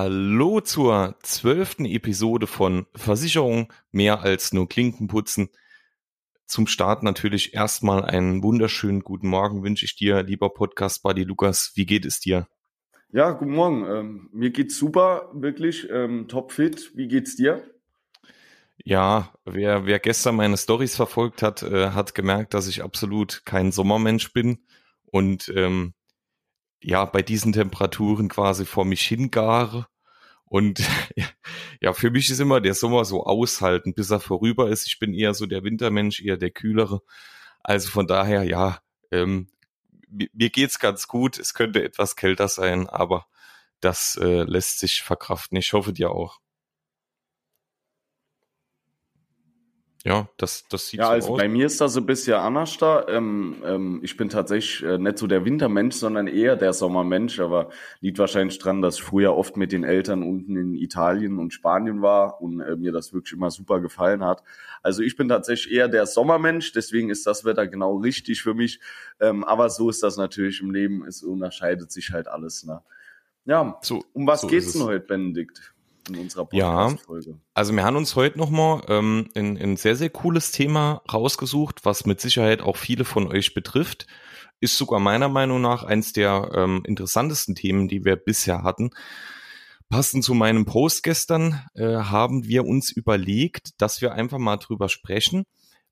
Hallo zur zwölften Episode von Versicherung mehr als nur Klinken putzen. Zum Start natürlich erstmal einen wunderschönen guten Morgen wünsche ich dir, lieber Podcast-Buddy Lukas. Wie geht es dir? Ja, guten Morgen. Ähm, mir geht's super, wirklich ähm, topfit. Wie geht's dir? Ja, wer, wer gestern meine Stories verfolgt hat, äh, hat gemerkt, dass ich absolut kein Sommermensch bin und ähm, ja, bei diesen Temperaturen quasi vor mich hingare. Und ja, für mich ist immer der Sommer so aushalten, bis er vorüber ist. Ich bin eher so der Wintermensch, eher der kühlere. Also von daher, ja, ähm, mir geht's ganz gut. Es könnte etwas kälter sein, aber das äh, lässt sich verkraften. Ich hoffe dir auch. Ja, das, das sieht ja, so also aus. Bei mir ist das ein bisschen anders da. Ähm, ähm, ich bin tatsächlich äh, nicht so der Wintermensch, sondern eher der Sommermensch, aber liegt wahrscheinlich dran, dass ich früher oft mit den Eltern unten in Italien und Spanien war und äh, mir das wirklich immer super gefallen hat. Also ich bin tatsächlich eher der Sommermensch, deswegen ist das Wetter genau richtig für mich. Ähm, aber so ist das natürlich im Leben, es unterscheidet sich halt alles. Ne? Ja, so, um was so geht's denn heute, Benedikt? In unserer Podcast-Folge. Ja, also wir haben uns heute nochmal ähm, ein, ein sehr, sehr cooles Thema rausgesucht, was mit Sicherheit auch viele von euch betrifft. Ist sogar meiner Meinung nach eins der ähm, interessantesten Themen, die wir bisher hatten. Passend zu meinem Post gestern äh, haben wir uns überlegt, dass wir einfach mal drüber sprechen,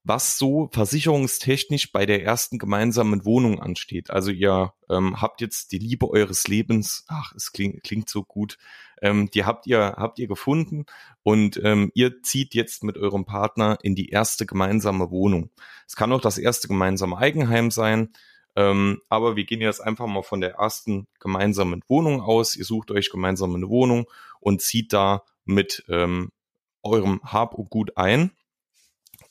was so versicherungstechnisch bei der ersten gemeinsamen Wohnung ansteht. Also ihr ähm, habt jetzt die Liebe eures Lebens, ach, es klingt, klingt so gut, ähm, die habt ihr, habt ihr gefunden und ähm, ihr zieht jetzt mit eurem Partner in die erste gemeinsame Wohnung. Es kann auch das erste gemeinsame Eigenheim sein, ähm, aber wir gehen jetzt einfach mal von der ersten gemeinsamen Wohnung aus. Ihr sucht euch gemeinsam eine Wohnung und zieht da mit ähm, eurem Hab und Gut ein.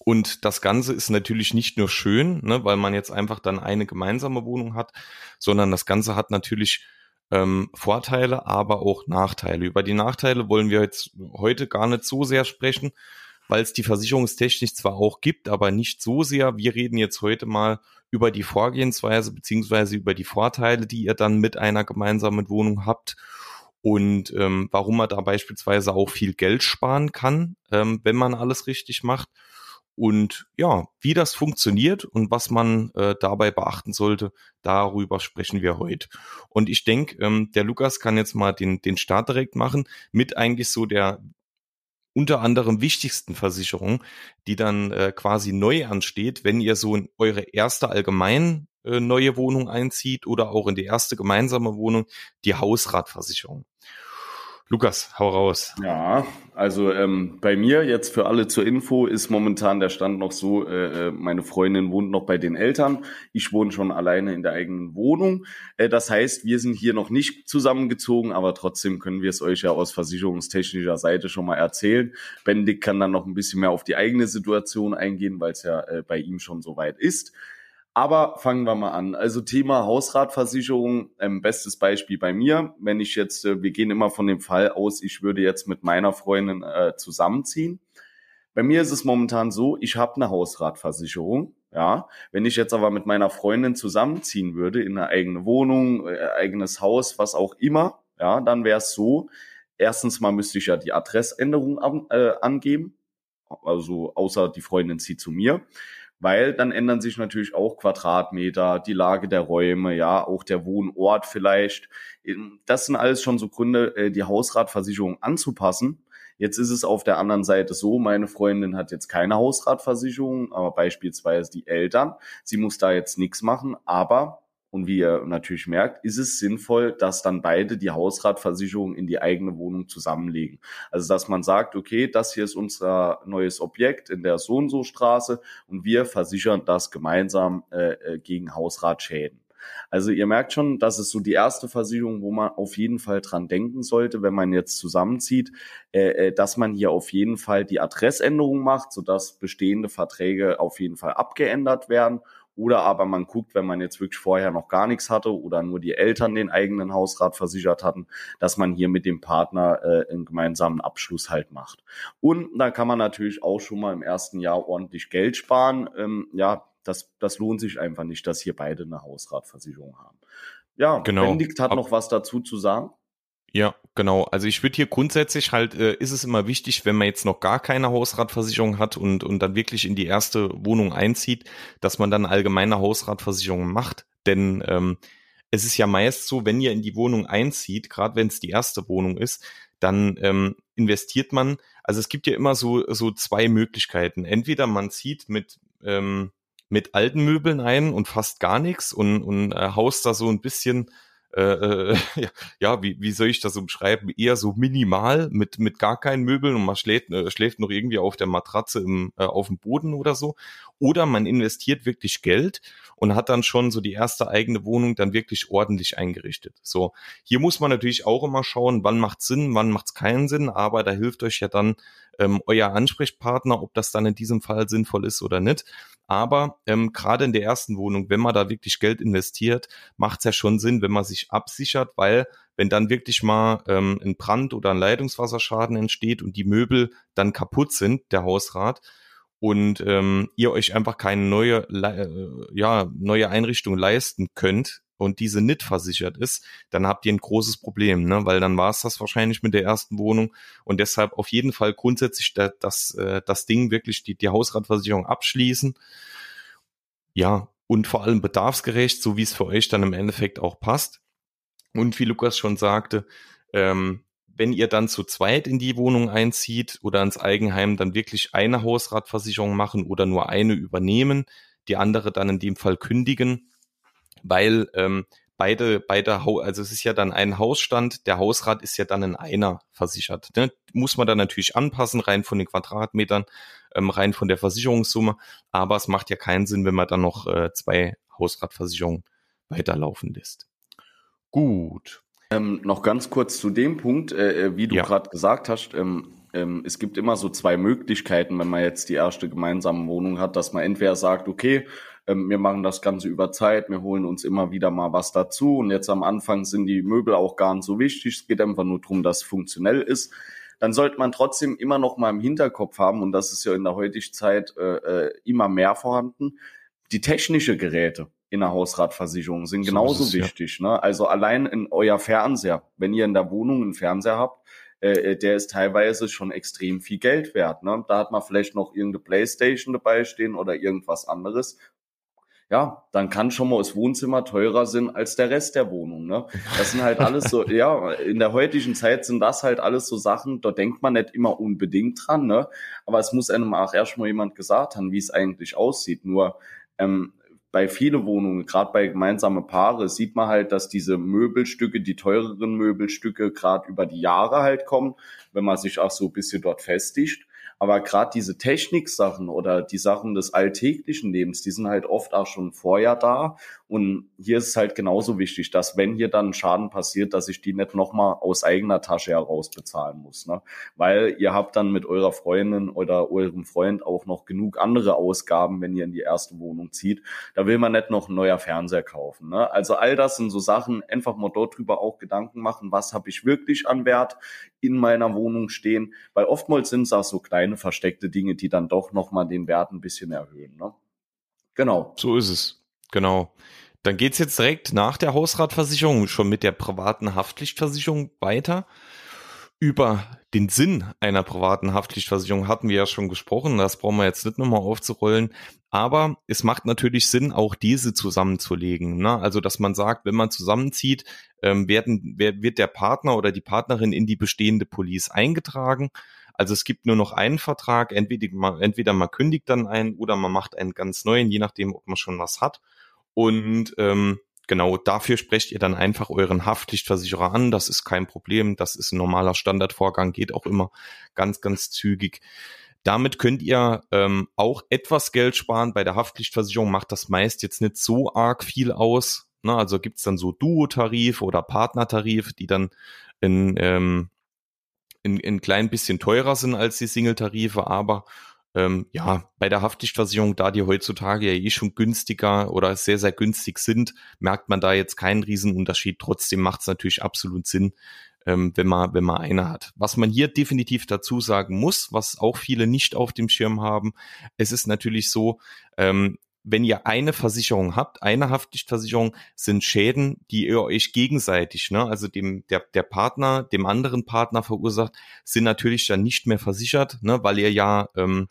Und das Ganze ist natürlich nicht nur schön, ne, weil man jetzt einfach dann eine gemeinsame Wohnung hat, sondern das Ganze hat natürlich ähm, Vorteile, aber auch Nachteile. Über die Nachteile wollen wir jetzt heute gar nicht so sehr sprechen, weil es die Versicherungstechnik zwar auch gibt, aber nicht so sehr. Wir reden jetzt heute mal über die Vorgehensweise beziehungsweise über die Vorteile, die ihr dann mit einer gemeinsamen Wohnung habt und ähm, warum man da beispielsweise auch viel Geld sparen kann, ähm, wenn man alles richtig macht und ja, wie das funktioniert und was man äh, dabei beachten sollte, darüber sprechen wir heute. Und ich denke, ähm, der Lukas kann jetzt mal den, den Start direkt machen mit eigentlich so der unter anderem wichtigsten Versicherung, die dann äh, quasi neu ansteht, wenn ihr so in eure erste allgemein äh, neue Wohnung einzieht oder auch in die erste gemeinsame Wohnung, die Hausratversicherung. Lukas, hau raus. Ja, also ähm, bei mir jetzt für alle zur Info ist momentan der Stand noch so, äh, äh, meine Freundin wohnt noch bei den Eltern, ich wohne schon alleine in der eigenen Wohnung. Äh, das heißt, wir sind hier noch nicht zusammengezogen, aber trotzdem können wir es euch ja aus versicherungstechnischer Seite schon mal erzählen. Benedikt kann dann noch ein bisschen mehr auf die eigene Situation eingehen, weil es ja äh, bei ihm schon soweit ist. Aber fangen wir mal an. Also Thema Hausratversicherung, ähm, bestes Beispiel bei mir. Wenn ich jetzt, äh, wir gehen immer von dem Fall aus, ich würde jetzt mit meiner Freundin äh, zusammenziehen. Bei mir ist es momentan so, ich habe eine Hausratversicherung. Ja, wenn ich jetzt aber mit meiner Freundin zusammenziehen würde in eine eigene Wohnung, äh, eigenes Haus, was auch immer, ja, dann wäre es so. Erstens mal müsste ich ja die Adressänderung an, äh, angeben, also außer die Freundin zieht zu mir weil dann ändern sich natürlich auch Quadratmeter, die Lage der Räume, ja, auch der Wohnort vielleicht. Das sind alles schon so Gründe, äh, die Hausratversicherung anzupassen. Jetzt ist es auf der anderen Seite so, meine Freundin hat jetzt keine Hausratversicherung, aber beispielsweise die Eltern. Sie muss da jetzt nichts machen, aber und wie ihr natürlich merkt, ist es sinnvoll, dass dann beide die Hausratversicherung in die eigene Wohnung zusammenlegen. Also dass man sagt, okay, das hier ist unser neues Objekt in der so und so Straße und wir versichern das gemeinsam äh, äh, gegen Hausratschäden. Also ihr merkt schon, das ist so die erste Versicherung, wo man auf jeden Fall dran denken sollte, wenn man jetzt zusammenzieht, äh, äh dass man hier auf jeden Fall die Adressänderung macht, sodass bestehende Verträge auf jeden Fall abgeändert werden oder aber man guckt, wenn man jetzt wirklich vorher noch gar nichts hatte oder nur die Eltern den eigenen Hausrat versichert hatten, dass man hier mit dem Partner äh, einen gemeinsamen Abschluss halt macht. Und da kann man natürlich auch schon mal im ersten Jahr ordentlich Geld sparen. Ähm, ja, das, das lohnt sich einfach nicht, dass hier beide eine Hausratversicherung haben. Ja, genau. Benedikt hat noch was dazu zu sagen. Ja, genau. Also ich würde hier grundsätzlich halt, äh, ist es immer wichtig, wenn man jetzt noch gar keine Hausratversicherung hat und, und dann wirklich in die erste Wohnung einzieht, dass man dann allgemeine Hausratversicherung macht. Denn ähm, es ist ja meist so, wenn ihr in die Wohnung einzieht, gerade wenn es die erste Wohnung ist, dann ähm, investiert man, also es gibt ja immer so, so zwei Möglichkeiten. Entweder man zieht mit, ähm, mit alten Möbeln ein und fast gar nichts und, und äh, haust da so ein bisschen äh, äh ja, wie, wie soll ich das umschreiben? Eher so minimal mit, mit gar keinen Möbeln und man schläft, äh, schläft noch irgendwie auf der Matratze im, äh, auf dem Boden oder so. Oder man investiert wirklich Geld und hat dann schon so die erste eigene Wohnung dann wirklich ordentlich eingerichtet. So, hier muss man natürlich auch immer schauen, wann macht Sinn, wann macht es keinen Sinn, aber da hilft euch ja dann ähm, euer Ansprechpartner, ob das dann in diesem Fall sinnvoll ist oder nicht. Aber ähm, gerade in der ersten Wohnung, wenn man da wirklich Geld investiert, macht es ja schon Sinn, wenn man sich absichert, weil wenn dann wirklich mal ähm, ein Brand oder ein Leitungswasserschaden entsteht und die Möbel dann kaputt sind, der Hausrat, und ähm, ihr euch einfach keine neue, äh, ja, neue Einrichtung leisten könnt, und diese nicht versichert ist, dann habt ihr ein großes Problem, ne? weil dann war es das wahrscheinlich mit der ersten Wohnung und deshalb auf jeden Fall grundsätzlich das, das, äh, das Ding wirklich die, die Hausratversicherung abschließen. Ja, und vor allem bedarfsgerecht, so wie es für euch dann im Endeffekt auch passt. Und wie Lukas schon sagte, ähm, wenn ihr dann zu zweit in die Wohnung einzieht oder ins Eigenheim, dann wirklich eine Hausratversicherung machen oder nur eine übernehmen, die andere dann in dem Fall kündigen weil ähm, beide, beide, also es ist ja dann ein Hausstand, der Hausrat ist ja dann in einer versichert. Ne? Muss man dann natürlich anpassen, rein von den Quadratmetern, ähm, rein von der Versicherungssumme, aber es macht ja keinen Sinn, wenn man dann noch äh, zwei Hausratversicherungen weiterlaufen lässt. Gut. Ähm, noch ganz kurz zu dem Punkt, äh, äh wie du ja. gerade gesagt hast, ähm, ähm, es gibt immer so zwei Möglichkeiten, wenn man jetzt die erste gemeinsame Wohnung hat, dass man entweder sagt, okay, ähm, wir machen das Ganze über Zeit, wir holen uns immer wieder mal was dazu und jetzt am Anfang sind die Möbel auch gar nicht so wichtig, es geht einfach nur darum, dass es funktionell ist. Dann sollte man trotzdem immer noch mal im Hinterkopf haben, und das ist ja in der heutigen Zeit äh, äh immer mehr vorhanden, die technische Geräte in der Hausratversicherung sind genauso so es, wichtig. Ja. Ne? Also allein in euer Fernseher, wenn ihr in der Wohnung einen Fernseher habt, äh, äh, der ist teilweise schon extrem viel Geld wert. Ne? Da hat man vielleicht noch irgendeine Playstation dabei stehen oder irgendwas anderes ja, dann kann schon mal das Wohnzimmer teurer sein als der Rest der Wohnung. Ne? Das sind halt alles so, ja, in der heutigen Zeit sind das halt alles so Sachen, da denkt man nicht immer unbedingt dran, ne? Aber es muss einem auch erstmal jemand gesagt haben, wie es eigentlich aussieht. Nur ähm, bei vielen Wohnungen, gerade bei gemeinsame Paare, sieht man halt, dass diese Möbelstücke, die teureren Möbelstücke, gerade über die Jahre halt kommen, wenn man sich auch so ein bisschen dort festigt. Aber gerade diese Techniksachen oder die Sachen des alltäglichen Lebens, die sind halt oft auch schon vorher da. Und hier ist es halt genauso wichtig, dass wenn hier dann Schaden passiert, dass ich die nicht nochmal aus eigener Tasche heraus bezahlen muss. Ne? Weil ihr habt dann mit eurer Freundin oder eurem Freund auch noch genug andere Ausgaben, wenn ihr in die erste Wohnung zieht. Da will man nicht noch ein neuer Fernseher kaufen. Ne? Also all das sind so Sachen, einfach mal dort drüber auch Gedanken machen, was habe ich wirklich an Wert in meiner Wohnung stehen. Weil oftmals sind es auch so kleine kleine versteckte Dinge, die dann doch nochmal den Wert ein bisschen erhöhen. Ne? Genau. So ist es. Genau. Dann geht's jetzt direkt nach der Hausratversicherung schon mit der privaten Haftpflichtversicherung weiter. Über den Sinn einer privaten Haftpflichtversicherung hatten wir ja schon gesprochen. Das brauchen wir jetzt nicht nochmal aufzurollen. Aber es macht natürlich Sinn, auch diese zusammenzulegen. Ne? Also, dass man sagt, wenn man zusammenzieht, ähm, werden, wird der Partner oder die Partnerin in die bestehende Police eingetragen. Also es gibt nur noch einen Vertrag, entweder man, entweder man kündigt dann einen oder man macht einen ganz neuen, je nachdem, ob man schon was hat. Und ähm, genau dafür sprecht ihr dann einfach euren Haftpflichtversicherer an. Das ist kein Problem. Das ist ein normaler Standardvorgang, geht auch immer ganz, ganz zügig. Damit könnt ihr ähm, auch etwas Geld sparen. Bei der Haftpflichtversicherung macht das meist jetzt nicht so arg viel aus. Ne? Also gibt's dann so Duo-Tarif oder Partnertarif, die dann in, ähm, ein, ein klein bisschen teurer sind als die Single-Tarife, aber ähm, ja, bei der Haftpflichtversicherung, da die heutzutage ja eh schon günstiger oder sehr, sehr günstig sind, merkt man da jetzt keinen Riesenunterschied. Trotzdem macht es natürlich absolut Sinn, ähm, wenn man, wenn man eine hat. Was man hier definitiv dazu sagen muss, was auch viele nicht auf dem Schirm haben, es ist natürlich so, ähm, wenn ihr eine Versicherung habt, eine Haftpflichtversicherung, sind Schäden, die ihr euch gegenseitig, ne, also dem der der Partner, dem anderen Partner verursacht, sind natürlich dann nicht mehr versichert, ne, weil ihr ja ähm,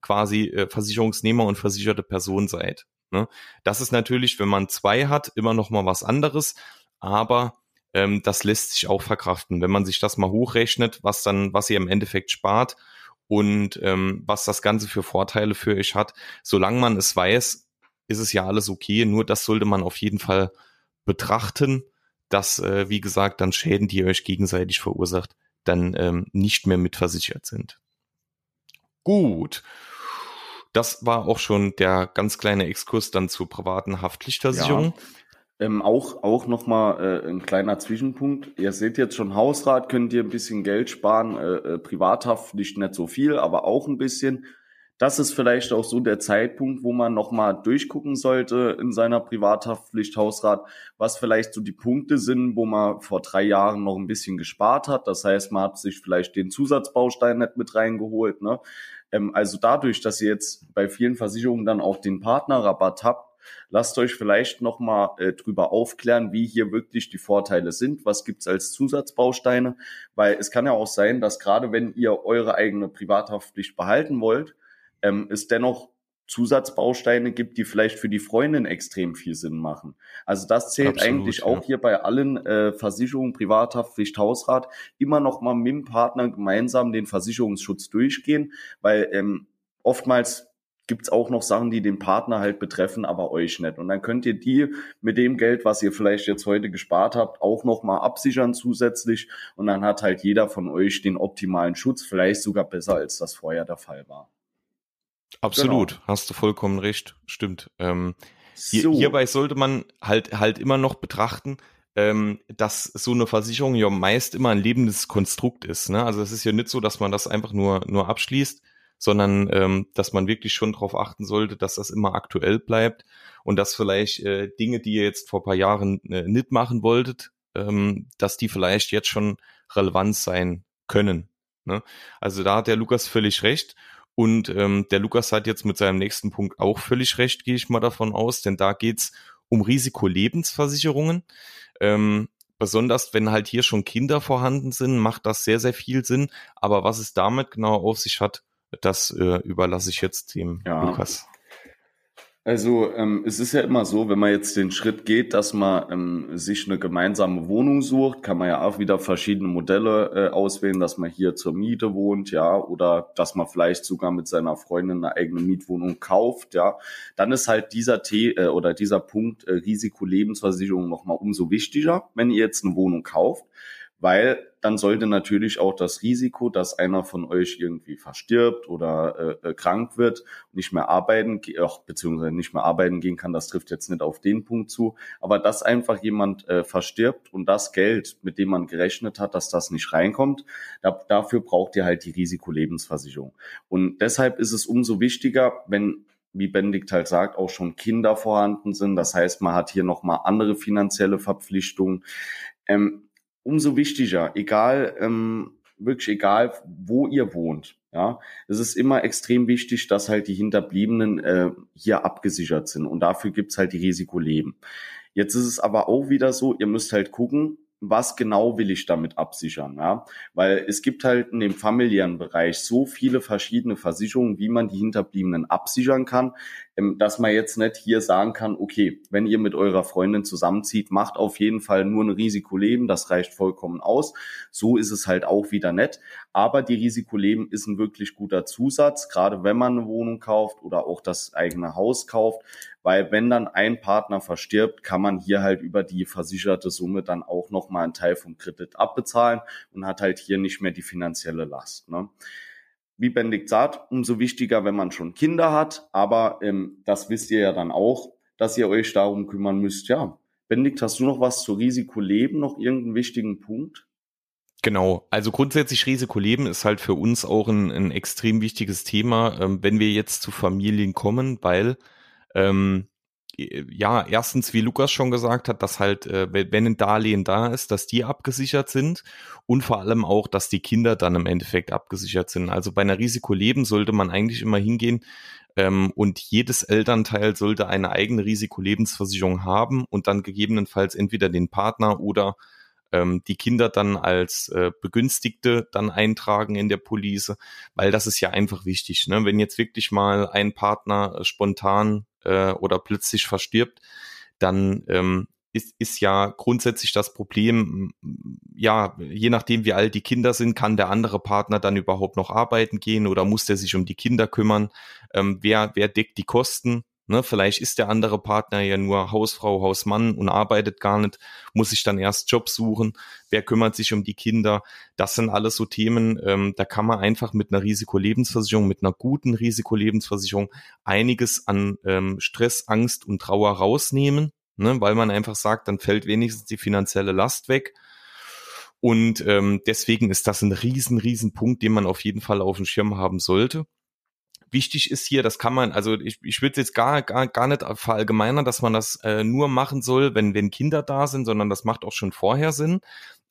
quasi äh, Versicherungsnehmer und versicherte Person seid. Ne? Das ist natürlich, wenn man zwei hat, immer noch mal was anderes, aber ähm, das lässt sich auch verkraften, wenn man sich das mal hochrechnet, was dann, was ihr im Endeffekt spart und ähm, was das Ganze für Vorteile für euch hat. Solange man es weiß, ist es ja alles okay. Nur das sollte man auf jeden Fall betrachten, dass, äh, wie gesagt, dann Schäden, die ihr euch gegenseitig verursacht, dann ähm, nicht mehr mitversichert sind. Gut. Das war auch schon der ganz kleine Exkurs dann zur privaten Haftpflichtversicherung. Ja. Ähm, auch auch nochmal äh, ein kleiner Zwischenpunkt. Ihr seht jetzt schon Hausrat, könnt ihr ein bisschen Geld sparen, äh, äh, Privathaftpflicht nicht so viel, aber auch ein bisschen. Das ist vielleicht auch so der Zeitpunkt, wo man nochmal durchgucken sollte in seiner Privathaftpflicht Hausrat, was vielleicht so die Punkte sind, wo man vor drei Jahren noch ein bisschen gespart hat. Das heißt, man hat sich vielleicht den Zusatzbaustein nicht mit reingeholt. Ne? Ähm, also dadurch, dass ihr jetzt bei vielen Versicherungen dann auch den Partnerrabatt habt, lasst euch vielleicht nochmal äh, drüber aufklären, wie hier wirklich die Vorteile sind. Was gibt's als Zusatzbausteine? Weil es kann ja auch sein, dass gerade wenn ihr eure eigene Privathaftpflicht behalten wollt, ähm, es dennoch Zusatzbausteine gibt, die vielleicht für die Freundin extrem viel Sinn machen. Also das zählt Absolut, eigentlich ja. auch hier bei allen äh, Versicherungen, Privathaftpflicht, Hausrat, immer noch mal mit dem Partner gemeinsam den Versicherungsschutz durchgehen, weil ähm, oftmals gibt's auch noch Sachen, die den Partner halt betreffen, aber euch nicht. Und dann könnt ihr die mit dem Geld, was ihr vielleicht jetzt heute gespart habt, auch noch mal absichern zusätzlich. Und dann hat halt jeder von euch den optimalen Schutz, vielleicht sogar besser, als das vorher der Fall war. Absolut, genau. hast du vollkommen recht, stimmt. Ähm, hier, so. Hierbei sollte man halt halt immer noch betrachten, ähm, dass so eine Versicherung ja meist immer ein lebendes Konstrukt ist. Ne? Also es ist ja nicht so, dass man das einfach nur nur abschließt, sondern ähm, dass man wirklich schon darauf achten sollte, dass das immer aktuell bleibt und dass vielleicht äh, Dinge, die ihr jetzt vor paar Jahren äh, nicht machen wolltet, ähm, dass die vielleicht jetzt schon relevant sein können. Ne? Also da hat der Lukas völlig recht. Und ähm, der Lukas hat jetzt mit seinem nächsten Punkt auch völlig recht, gehe ich mal davon aus, denn da geht's um Risikolebensversicherungen. Ähm, besonders wenn halt hier schon Kinder vorhanden sind, macht das sehr, sehr viel Sinn. Aber was es damit genau auf sich hat, das äh, überlasse ich jetzt dem ja. Lukas. Also ähm, es ist ja immer so, wenn man jetzt den Schritt geht, dass man ähm, sich eine gemeinsame Wohnung sucht, kann man ja auch wieder verschiedene Modelle äh, auswählen, dass man hier zur Miete wohnt, ja, oder dass man vielleicht sogar mit seiner Freundin eine eigene Mietwohnung kauft, ja. Dann ist halt dieser T äh, oder dieser Punkt äh, Risikolebensversicherung nochmal umso wichtiger, wenn ihr jetzt eine Wohnung kauft, weil dann sollte natürlich auch das Risiko, dass einer von euch irgendwie verstirbt oder äh, äh krank wird, nicht mehr arbeiten, auch, beziehungsweise nicht mehr arbeiten gehen kann, das trifft jetzt nicht auf den Punkt zu, aber dass einfach jemand äh, verstirbt und das Geld, mit dem man gerechnet hat, dass das nicht reinkommt, da, dafür braucht ihr halt die Risikolebensversicherung. Und deshalb ist es umso wichtiger, wenn wie Benedikt halt sagt, auch schon Kinder vorhanden sind. Das heißt, man hat hier nochmal andere finanzielle Verpflichtungen. Ähm, umso wichtiger, egal, ähm, wirklich egal, wo ihr wohnt. Ja, es ist immer extrem wichtig, dass halt die Hinterbliebenen äh, hier abgesichert sind und dafür gibt's halt die Risikoleben. Jetzt ist es aber auch wieder so, ihr müsst halt gucken, was genau will ich damit absichern, ja? Weil es gibt halt in dem familiären Bereich so viele verschiedene Versicherungen, wie man die Hinterbliebenen absichern kann, ähm, dass man jetzt nicht hier sagen kann, okay, wenn ihr mit eurer Freundin zusammenzieht, macht auf jeden Fall nur ein Risikoleben, das reicht vollkommen aus. So ist es halt auch wieder nett. Aber die Risikoleben ist ein wirklich guter Zusatz, gerade wenn man eine Wohnung kauft oder auch das eigene Haus kauft, weil wenn dann ein Partner verstirbt, kann man hier halt über die versicherte Summe dann auch nochmal einen Teil vom Kredit abbezahlen und hat halt hier nicht mehr die finanzielle Last. Ne? Wie Benedikt sagt, umso wichtiger, wenn man schon Kinder hat, aber ähm, das wisst ihr ja dann auch, dass ihr euch darum kümmern müsst. Ja, Benedikt, hast du noch was zu Risikoleben, noch irgendeinen wichtigen Punkt? Genau, also grundsätzlich Risikoleben ist halt für uns auch ein, ein extrem wichtiges Thema, ähm, wenn wir jetzt zu Familien kommen, weil ähm, äh, ja, erstens, wie Lukas schon gesagt hat, dass halt, äh, wenn ein Darlehen da ist, dass die abgesichert sind und vor allem auch, dass die Kinder dann im Endeffekt abgesichert sind. Also bei einer Risikoleben sollte man eigentlich immer hingehen ähm, und jedes Elternteil sollte eine eigene Risikolebensversicherung haben und dann gegebenenfalls entweder den Partner oder ähm, die Kinder dann als äh, Begünstigte dann eintragen in der Police, weil das ist ja einfach wichtig. Ne? Wenn jetzt wirklich mal ein Partner spontan äh, oder plötzlich verstirbt, dann ähm, ist, ist ja grundsätzlich das Problem, ja, je nachdem wie alt die Kinder sind, kann der andere Partner dann überhaupt noch arbeiten gehen oder muss der sich um die Kinder kümmern? Ähm, wer, wer deckt die Kosten? Ne, vielleicht ist der andere Partner ja nur Hausfrau, Hausmann und arbeitet gar nicht, muss sich dann erst Job suchen. Wer kümmert sich um die Kinder? Das sind alles so Themen, ähm, da kann man einfach mit einer Risikolebensversicherung, mit einer guten Risikolebensversicherung einiges an ähm, Stress, Angst und Trauer rausnehmen, ne, weil man einfach sagt, dann fällt wenigstens die finanzielle Last weg. Und ähm, deswegen ist das ein riesen, riesen Punkt, den man auf jeden Fall auf dem Schirm haben sollte wichtig ist hier, das kann man, also ich, ich würde jetzt gar, gar, gar nicht verallgemeinern, dass man das äh, nur machen soll, wenn, wenn Kinder da sind, sondern das macht auch schon vorher Sinn.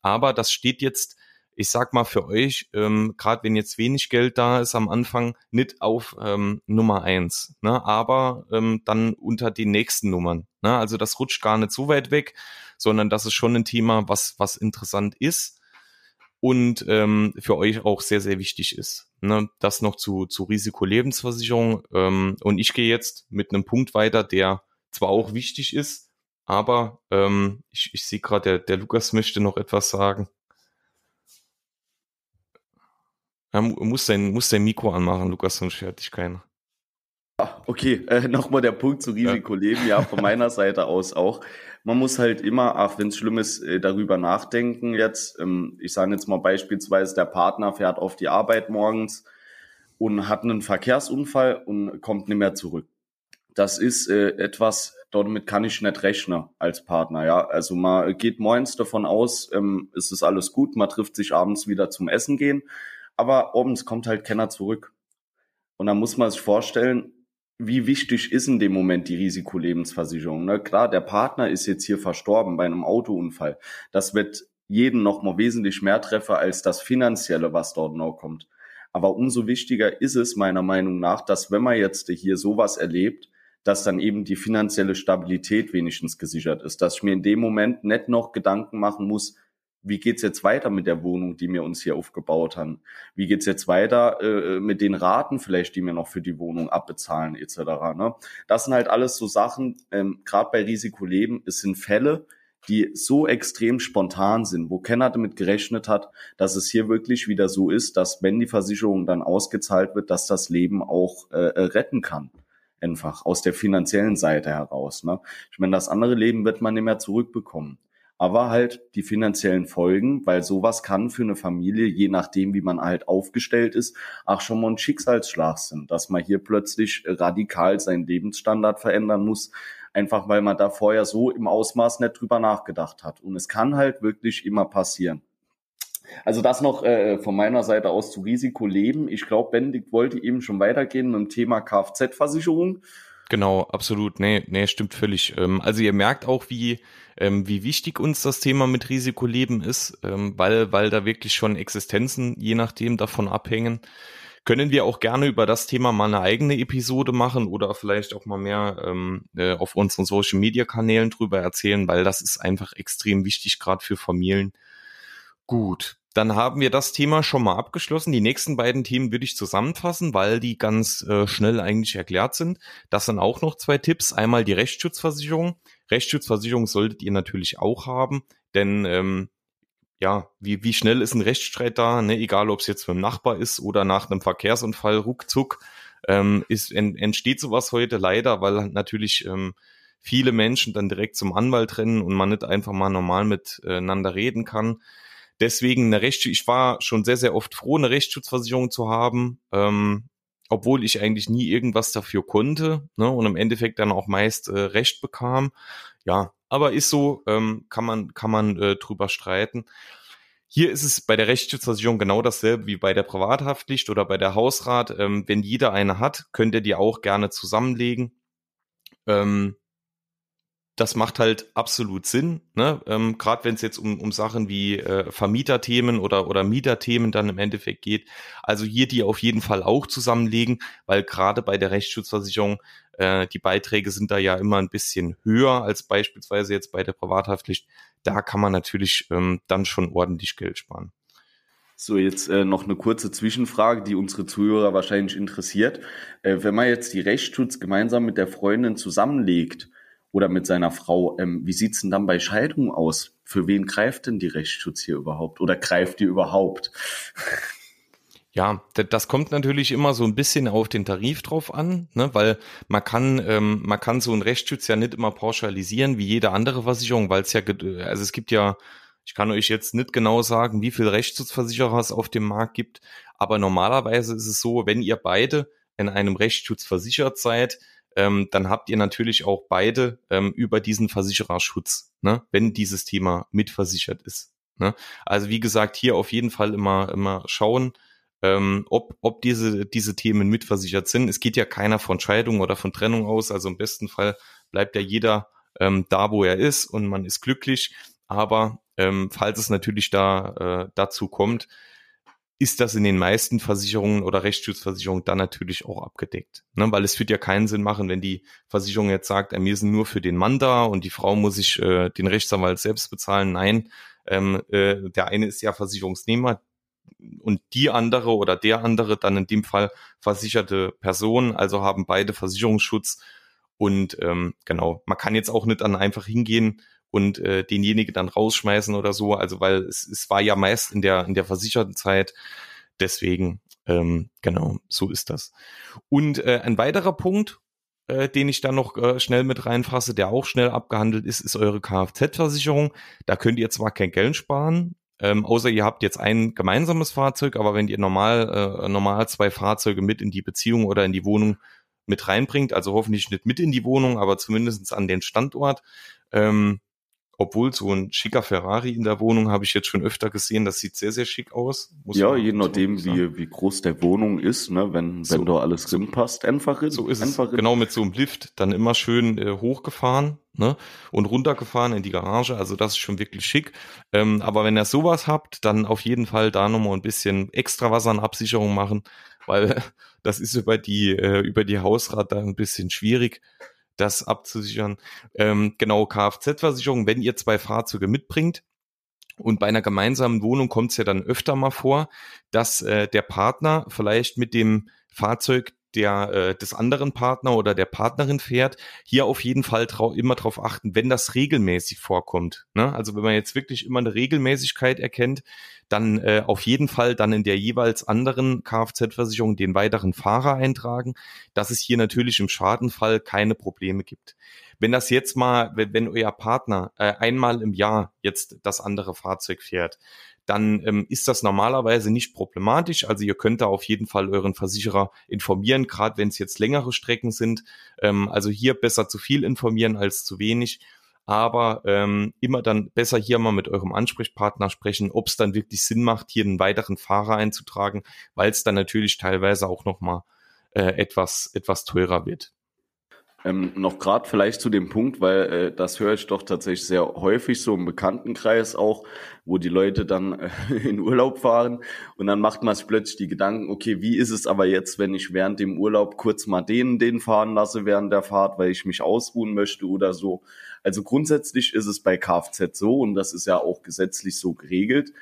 Aber das steht jetzt, ich sag mal für euch, ähm, gerade wenn jetzt wenig Geld da ist am Anfang, nicht auf ähm, Nummer eins, ne? aber ähm, dann unter den nächsten Nummern. Ne? Also das rutscht gar nicht so weit weg, sondern das ist schon ein Thema, was, was interessant ist und ähm, für euch auch sehr, sehr wichtig ist. Ne? Das noch zu, zu Risikolebensversicherung. Ähm, und ich gehe jetzt mit einem Punkt weiter, der zwar auch wichtig ist, aber ähm, ich, ich sehe gerade, der, der Lukas möchte noch etwas sagen. Er muss sein, muss sein Mikro anmachen, Lukas, sonst hört dich keiner. Okay, äh, nochmal der Punkt zu Risikoleben, ja, von meiner Seite aus auch. Man muss halt immer, ach, wenn es schlimm ist, äh, darüber nachdenken jetzt. Ähm, ich sage jetzt mal beispielsweise, der Partner fährt auf die Arbeit morgens und hat einen Verkehrsunfall und kommt nicht mehr zurück. Das ist äh, etwas, damit kann ich nicht rechnen als Partner, ja. Also man geht morgens davon aus, ähm, es ist alles gut, man trifft sich abends wieder zum Essen gehen, aber abends kommt halt keiner zurück. Und dann muss man sich vorstellen, wie wichtig ist in dem Moment die Risikolebensversicherung? Ne? Klar, der Partner ist jetzt hier verstorben bei einem Autounfall. Das wird jeden noch mal wesentlich mehr treffen als das Finanzielle, was dort noch kommt. Aber umso wichtiger ist es meiner Meinung nach, dass wenn man jetzt hier sowas erlebt, dass dann eben die finanzielle Stabilität wenigstens gesichert ist, dass ich mir in dem Moment nicht noch Gedanken machen muss, wie geht's jetzt weiter mit der Wohnung, die wir uns hier aufgebaut haben? Wie geht's jetzt weiter äh, mit den Raten vielleicht, die wir noch für die Wohnung abbezahlen etc. Ne? Das sind halt alles so Sachen, ähm, gerade bei Risikoleben, es sind Fälle, die so extrem spontan sind, wo keiner damit gerechnet hat, dass es hier wirklich wieder so ist, dass wenn die Versicherung dann ausgezahlt wird, dass das Leben auch äh, äh retten kann. Einfach aus der finanziellen Seite heraus. Ne? Ich meine, das andere Leben wird man nicht mehr zurückbekommen aber halt die finanziellen Folgen, weil sowas kann für eine Familie, je nachdem, wie man halt aufgestellt ist, auch schon mal ein Schicksalsschlag sind, dass man hier plötzlich radikal seinen Lebensstandard verändern muss, einfach weil man da vorher so im Ausmaß nicht drüber nachgedacht hat. Und es kann halt wirklich immer passieren. Also das noch äh, von meiner Seite aus zu Risikoleben. Ich glaube, Benedikt wollte eben schon weitergehen mit dem Thema Kfz-Versicherung. Genau, absolut. Nee, nee, stimmt völlig. Ähm, also ihr merkt auch, wie, ähm, wie wichtig uns das Thema mit Risikoleben ist, ähm, weil, weil da wirklich schon Existenzen je nachdem davon abhängen. Können wir auch gerne über das Thema mal eine eigene Episode machen oder vielleicht auch mal mehr ähm, äh, auf unseren Social Media Kanälen drüber erzählen, weil das ist einfach extrem wichtig, gerade für Familien. Gut, dann haben wir das Thema schon mal abgeschlossen. Die nächsten beiden Themen würde ich zusammenfassen, weil die ganz äh, schnell eigentlich erklärt sind. Das sind auch noch zwei Tipps. Einmal die Rechtsschutzversicherung. Rechtsschutzversicherung solltet ihr natürlich auch haben, denn ähm, ja, wie, wie schnell ist ein Rechtsstreit da, ne? egal ob es jetzt mit dem Nachbar ist oder nach einem Verkehrsunfall, ruckzuck, ähm, ist, en, entsteht sowas heute leider, weil natürlich ähm, viele Menschen dann direkt zum Anwalt rennen und man nicht einfach mal normal miteinander reden kann. Deswegen eine Recht, ich war schon sehr, sehr oft froh, eine Rechtsschutzversicherung zu haben, ähm, obwohl ich eigentlich nie irgendwas dafür konnte ne, und im Endeffekt dann auch meist äh, Recht bekam. Ja, aber ist so, ähm, kann man, kann man äh, drüber streiten. Hier ist es bei der Rechtsschutzversicherung genau dasselbe wie bei der Privathaftpflicht oder bei der Hausrat. Ähm, wenn jeder eine hat, könnt ihr die auch gerne zusammenlegen. Ähm, das macht halt absolut Sinn, ne? ähm, gerade wenn es jetzt um, um Sachen wie äh, Vermieterthemen oder, oder Mieterthemen dann im Endeffekt geht. Also hier die auf jeden Fall auch zusammenlegen, weil gerade bei der Rechtsschutzversicherung äh, die Beiträge sind da ja immer ein bisschen höher als beispielsweise jetzt bei der Privathaftpflicht. Da kann man natürlich ähm, dann schon ordentlich Geld sparen. So, jetzt äh, noch eine kurze Zwischenfrage, die unsere Zuhörer wahrscheinlich interessiert. Äh, wenn man jetzt die Rechtsschutz gemeinsam mit der Freundin zusammenlegt, oder mit seiner Frau. Ähm, wie sieht's denn dann bei Scheidung aus? Für wen greift denn die Rechtsschutz hier überhaupt? Oder greift die überhaupt? Ja, das kommt natürlich immer so ein bisschen auf den Tarif drauf an, ne, weil man kann, ähm, man kann so einen Rechtsschutz ja nicht immer pauschalisieren wie jede andere Versicherung, weil es ja, also es gibt ja, ich kann euch jetzt nicht genau sagen, wie viel Rechtsschutzversicherer es auf dem Markt gibt, aber normalerweise ist es so, wenn ihr beide in einem Rechtsschutz versichert seid, ähm, dann habt ihr natürlich auch beide ähm, über diesen Versichererschutz, ne, wenn dieses Thema mitversichert ist. Ne? Also wie gesagt, hier auf jeden Fall immer, immer schauen, ähm, ob, ob diese, diese Themen mitversichert sind. Es geht ja keiner von Scheidung oder von Trennung aus. Also im besten Fall bleibt ja jeder ähm, da, wo er ist und man ist glücklich. Aber ähm, falls es natürlich da äh, dazu kommt, ist das in den meisten Versicherungen oder Rechtsschutzversicherungen dann natürlich auch abgedeckt. Ne? Weil es wird ja keinen Sinn machen, wenn die Versicherung jetzt sagt, äh, wir sind nur für den Mann da und die Frau muss sich äh, den Rechtsanwalt selbst bezahlen. Nein, ähm, äh, der eine ist ja Versicherungsnehmer und die andere oder der andere dann in dem Fall versicherte Person, also haben beide Versicherungsschutz. Und ähm, genau, man kann jetzt auch nicht dann einfach hingehen und äh, denjenigen dann rausschmeißen oder so. Also weil es, es war ja meist in der in der versicherten Zeit. Deswegen ähm, genau so ist das. Und äh, ein weiterer Punkt, äh, den ich dann noch äh, schnell mit reinfasse, der auch schnell abgehandelt ist, ist eure Kfz-Versicherung. Da könnt ihr zwar kein Geld sparen, ähm, außer ihr habt jetzt ein gemeinsames Fahrzeug, aber wenn ihr normal, äh, normal zwei Fahrzeuge mit in die Beziehung oder in die Wohnung mit reinbringt, also hoffentlich nicht mit in die Wohnung, aber zumindestens an den Standort, ähm, obwohl so ein schicker Ferrari in der Wohnung habe ich jetzt schon öfter gesehen, das sieht sehr, sehr schick aus. ja, je nachdem, wie, wie groß der Wohnung ist, ne, wenn, so, wenn da alles so, drin passt, einfach in. So ist einfach es, genau mit so einem Lift, dann immer schön äh, hochgefahren ne, und runtergefahren in die Garage, also das ist schon wirklich schick. Ähm, aber wenn ihr sowas habt, dann auf jeden Fall da nochmal ein bisschen extra was an Absicherung machen, weil das ist über die, äh, über die Hausrat da ein bisschen schwierig das abzusichern. Ähm, genau, Kfz-Versicherung, wenn ihr zwei Fahrzeuge mitbringt, und bei einer gemeinsamen Wohnung kommt es ja dann öfter mal vor, dass äh, der Partner vielleicht mit dem Fahrzeug der äh, des anderen Partner oder der Partnerin fährt, hier auf jeden Fall immer darauf achten, wenn das regelmäßig vorkommt. Ne? Also wenn man jetzt wirklich immer eine Regelmäßigkeit erkennt, dann äh, auf jeden Fall dann in der jeweils anderen Kfz-Versicherung den weiteren Fahrer eintragen, dass es hier natürlich im Schadenfall keine Probleme gibt. Wenn das jetzt mal, wenn, wenn euer Partner äh, einmal im Jahr jetzt das andere Fahrzeug fährt, dann ähm, ist das normalerweise nicht problematisch. Also ihr könnt da auf jeden Fall euren Versicherer informieren, gerade wenn es jetzt längere Strecken sind. Ähm, also hier besser zu viel informieren als zu wenig. Aber ähm, immer dann besser hier mal mit eurem Ansprechpartner sprechen, ob es dann wirklich Sinn macht, hier einen weiteren Fahrer einzutragen, weil es dann natürlich teilweise auch nochmal äh, etwas, etwas teurer wird. Ähm, noch gerade vielleicht zu dem Punkt, weil äh, das höre ich doch tatsächlich sehr häufig so im Bekanntenkreis auch, wo die Leute dann äh, in Urlaub fahren und dann macht man sich plötzlich die Gedanken, okay, wie ist es aber jetzt, wenn ich während dem Urlaub kurz mal den, den fahren lasse während der Fahrt, weil ich mich ausruhen möchte oder so. Also grundsätzlich ist es bei Kfz so und das ist ja auch gesetzlich so geregelt,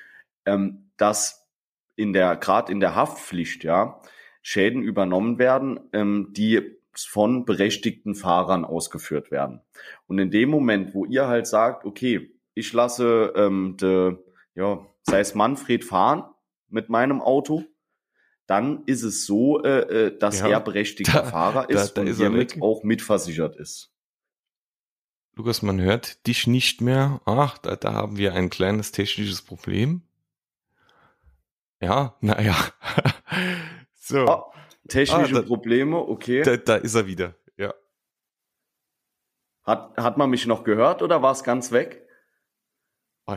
ähm, dass in der gerade in der Haftpflicht ja Schäden übernommen werden, ähm, die von berechtigten Fahrern ausgeführt werden. Und in dem Moment, wo ihr halt sagt, okay, ich lasse ähm, de, ja, sei es Manfred fahren mit meinem Auto, dann ist es so, äh, äh dass ja, er berechtigter da, Fahrer ist da, da und ist hiermit auch mitversichert ist. Lukas, man hört dich nicht mehr. Ach, da, da haben wir ein kleines technisches Problem. Ja, naja. so. Oh, Technische ah, da, Probleme, okay. Da, da ist er wieder, ja. Hat, hat man mich noch gehört oder war es ganz weg? Oh,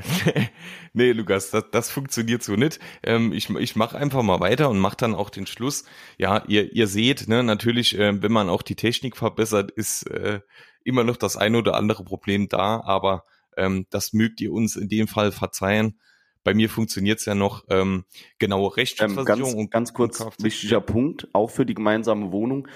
nee, Lukas, das, das funktioniert so nicht. Ähm, ich ich mache einfach mal weiter und mache dann auch den Schluss. Ja, ihr, ihr seht, ne, natürlich, äh, wenn man auch die Technik verbessert, ist, äh, immer noch das eine oder andere Problem da, aber ähm, das mögt ihr uns in dem Fall verzeihen. Bei mir funktioniert es ja noch ähm, genaue Rechtsschutzversicherung. Ähm, ganz, ganz kurz, wichtiger Punkt, auch für die gemeinsame Wohnung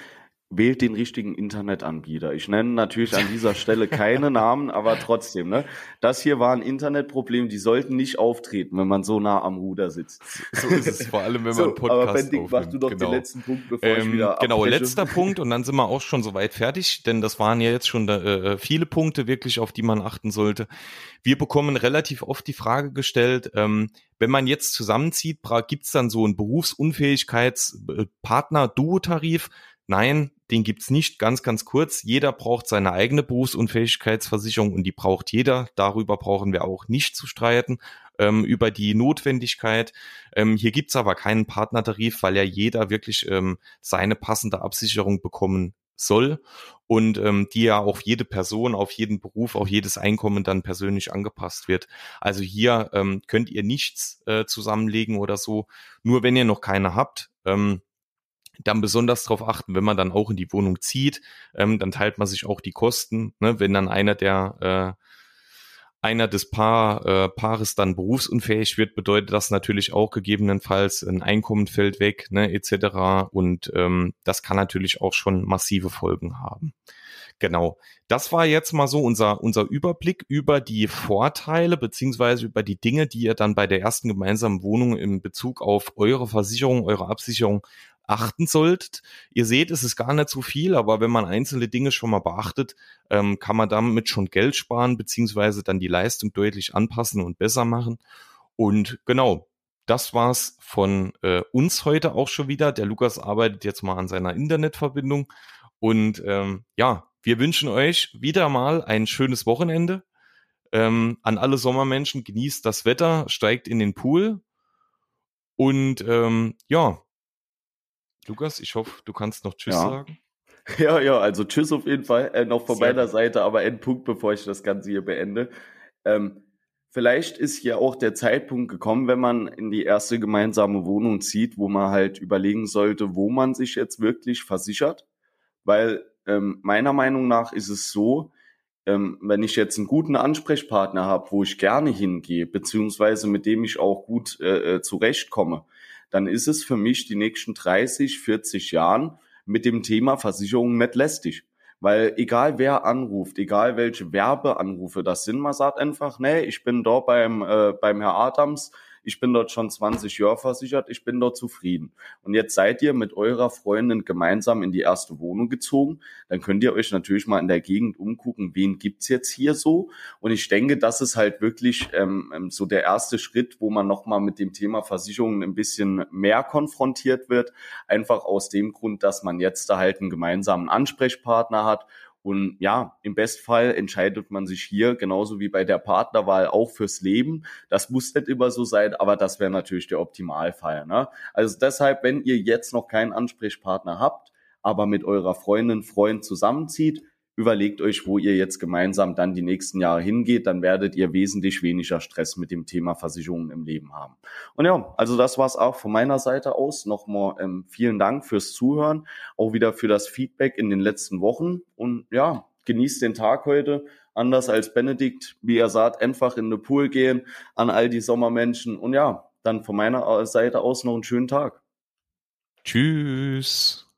wählt den richtigen Internetanbieter. Ich nenne natürlich an dieser Stelle keine Namen, aber trotzdem, ne? Das hier war ein Internetproblem, die sollten nicht auftreten, wenn man so nah am Ruder sitzt. So ist es, vor allem wenn man so, Podcast Aber Bendig, mach du doch genau. den letzten Punkt, bevor ähm, ich wieder Genau, abbreche. letzter Punkt und dann sind wir auch schon soweit fertig, denn das waren ja jetzt schon äh, viele Punkte wirklich, auf die man achten sollte. Wir bekommen relativ oft die Frage gestellt, ähm, wenn man jetzt zusammenzieht, gibt's dann so einen Berufsunfähigkeitspartner-Duo-Tarif? Nein, den gibt's nicht. Ganz, ganz kurz. Jeder braucht seine eigene Berufsunfähigkeitsversicherung und die braucht jeder. Darüber brauchen wir auch nicht zu streiten, ähm, über die Notwendigkeit. Ähm, hier gibt's aber keinen Partnertarif, weil ja jeder wirklich ähm, seine passende Absicherung bekommen soll und ähm, die ja auf jede Person, auf jeden Beruf, auf jedes Einkommen dann persönlich angepasst wird. Also hier ähm, könnt ihr nichts äh, zusammenlegen oder so. Nur wenn ihr noch keine habt, ähm, dann besonders darauf achten, wenn man dann auch in die Wohnung zieht, ähm, dann teilt man sich auch die Kosten. Ne? Wenn dann einer der äh, einer des Paar, äh, Paares dann berufsunfähig wird, bedeutet das natürlich auch gegebenenfalls ein Einkommen fällt weg, ne, etc. Und ähm, das kann natürlich auch schon massive Folgen haben. Genau. Das war jetzt mal so unser, unser Überblick über die Vorteile beziehungsweise über die Dinge, die ihr dann bei der ersten gemeinsamen Wohnung in Bezug auf eure Versicherung, eure Absicherung achten solltet. Ihr seht, es ist gar nicht so viel, aber wenn man einzelne Dinge schon mal beachtet, ähm, kann man damit schon Geld sparen, beziehungsweise dann die Leistung deutlich anpassen und besser machen. Und genau, das war's von äh, uns heute auch schon wieder. Der Lukas arbeitet jetzt mal an seiner Internetverbindung. Und ähm, ja, wir wünschen euch wieder mal ein schönes Wochenende. Ähm, an alle Sommermenschen, genießt das Wetter, steigt in den Pool. Und ähm, ja, Lukas, ich hoffe, du kannst noch Tschüss ja. sagen. Ja, ja, also Tschüss auf jeden Fall, äh, noch von Sehr meiner gut. Seite, aber ein Punkt, bevor ich das Ganze hier beende. Ähm, vielleicht ist hier auch der Zeitpunkt gekommen, wenn man in die erste gemeinsame Wohnung zieht, wo man halt überlegen sollte, wo man sich jetzt wirklich versichert. Weil ähm, meiner Meinung nach ist es so, ähm, wenn ich jetzt einen guten Ansprechpartner habe, wo ich gerne hingehe, beziehungsweise mit dem ich auch gut äh, äh zurechtkomme, dann ist es für mich die nächsten 30, 40 Jahren mit dem Thema Versicherung nicht lästig. Weil egal wer anruft, egal welche Werbeanrufe das sind, man sagt einfach, nee, ich bin dort beim, äh, beim Herr Adams, ich bin dort schon 20 Jahre versichert, ich bin dort zufrieden. Und jetzt seid ihr mit eurer Freundin gemeinsam in die erste Wohnung gezogen, dann könnt ihr euch natürlich mal in der Gegend umgucken, wen gibt's jetzt hier so. Und ich denke, das ist halt wirklich ähm, ähm so der erste Schritt, wo man nochmal mit dem Thema Versicherungen ein bisschen mehr konfrontiert wird. Einfach aus dem Grund, dass man jetzt da halt einen gemeinsamen Ansprechpartner hat und ja, im Bestfall entscheidet man sich hier, genauso wie bei der Partnerwahl, auch fürs Leben. Das muss nicht immer so sein, aber das wäre natürlich der Optimalfall. Ne? Also deshalb, wenn ihr jetzt noch keinen Ansprechpartner habt, aber mit eurer Freundin, Freund zusammenzieht, überlegt euch, wo ihr jetzt gemeinsam dann die nächsten Jahre hingeht, dann werdet ihr wesentlich weniger Stress mit dem Thema Versicherungen im Leben haben. Und ja, also das war's auch von meiner Seite aus. Nochmal ähm, vielen Dank fürs Zuhören, auch wieder für das Feedback in den letzten Wochen und ja, genießt den Tag heute. Anders als Benedikt, wie er sagt, einfach in den Pool gehen an all die Sommermenschen und ja, dann von meiner Seite aus noch einen schönen Tag. Tschüss.